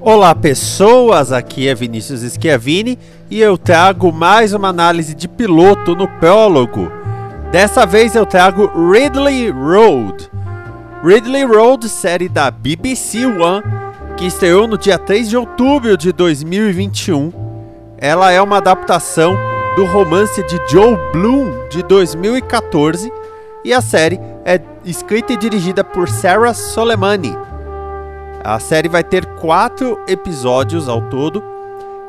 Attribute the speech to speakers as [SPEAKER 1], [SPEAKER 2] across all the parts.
[SPEAKER 1] Olá pessoas, aqui é Vinícius Schiavini e eu trago mais uma análise de piloto no prólogo. Dessa vez eu trago Ridley Road. Ridley Road, série da BBC One, que estreou no dia 3 de outubro de 2021. Ela é uma adaptação do romance de Joe Bloom de 2014 e a série é escrita e dirigida por Sarah Soleimani. A série vai ter quatro episódios ao todo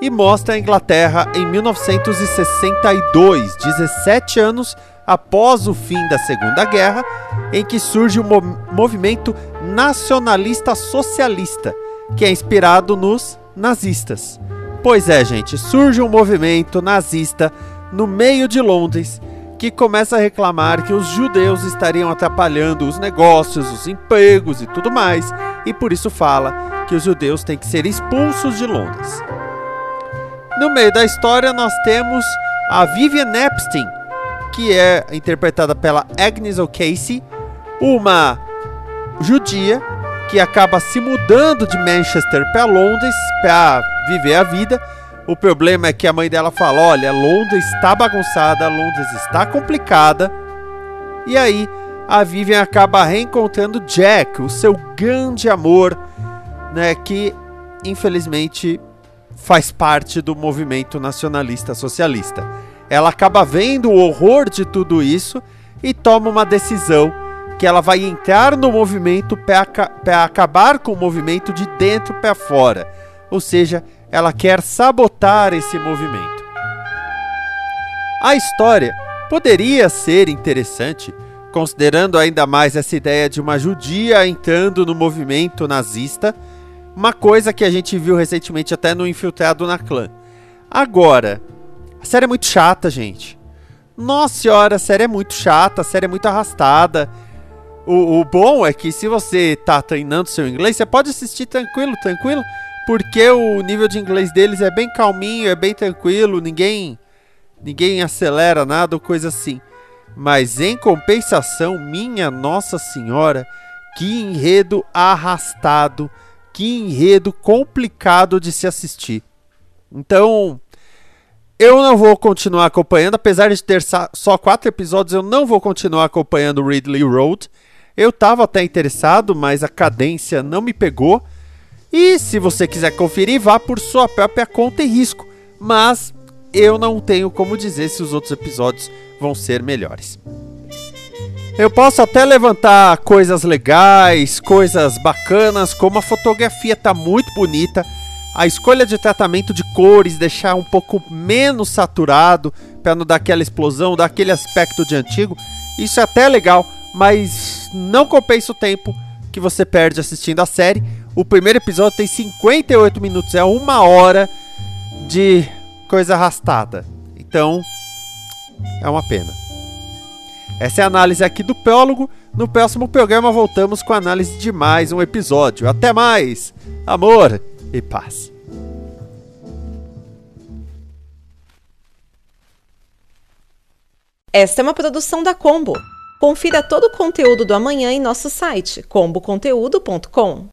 [SPEAKER 1] e mostra a Inglaterra em 1962, 17 anos após o fim da Segunda Guerra, em que surge o mo movimento nacionalista socialista, que é inspirado nos nazistas. Pois é, gente, surge um movimento nazista no meio de Londres que começa a reclamar que os judeus estariam atrapalhando os negócios, os empregos e tudo mais, e por isso fala que os judeus têm que ser expulsos de Londres. No meio da história nós temos a Vivian Epstein, que é interpretada pela Agnes O'Casey, uma judia que acaba se mudando de Manchester para Londres para viver a vida o problema é que a mãe dela fala: olha, Londres está bagunçada, Londres está complicada. E aí a Vivian acaba reencontrando Jack, o seu grande amor, né, que infelizmente faz parte do movimento nacionalista socialista. Ela acaba vendo o horror de tudo isso e toma uma decisão que ela vai entrar no movimento para acabar com o movimento de dentro para fora. Ou seja, ela quer sabotar esse movimento. A história poderia ser interessante, considerando ainda mais essa ideia de uma judia entrando no movimento nazista, uma coisa que a gente viu recentemente até no Infiltrado na Clã. Agora, a série é muito chata, gente. Nossa senhora, a série é muito chata, a série é muito arrastada. O, o bom é que se você tá treinando seu inglês, você pode assistir tranquilo, tranquilo porque o nível de inglês deles é bem calminho, é bem tranquilo, ninguém ninguém acelera nada ou coisa assim. Mas em compensação, minha Nossa Senhora, que enredo arrastado, que enredo complicado de se assistir. Então, eu não vou continuar acompanhando, apesar de ter só quatro episódios, eu não vou continuar acompanhando Ridley Road. Eu estava até interessado, mas a cadência não me pegou. E se você quiser conferir, vá por sua própria conta e risco. Mas eu não tenho como dizer se os outros episódios vão ser melhores. Eu posso até levantar coisas legais, coisas bacanas, como a fotografia tá muito bonita, a escolha de tratamento de cores, deixar um pouco menos saturado para não dar aquela explosão, dar aquele aspecto de antigo. Isso é até legal, mas não compensa o tempo que você perde assistindo a série o primeiro episódio tem 58 minutos, é uma hora de coisa arrastada. Então, é uma pena. Essa é a análise aqui do prólogo. No próximo programa voltamos com a análise de mais um episódio. Até mais! Amor e paz.
[SPEAKER 2] Esta é uma produção da Combo. Confira todo o conteúdo do amanhã em nosso site comboconteúdo.com.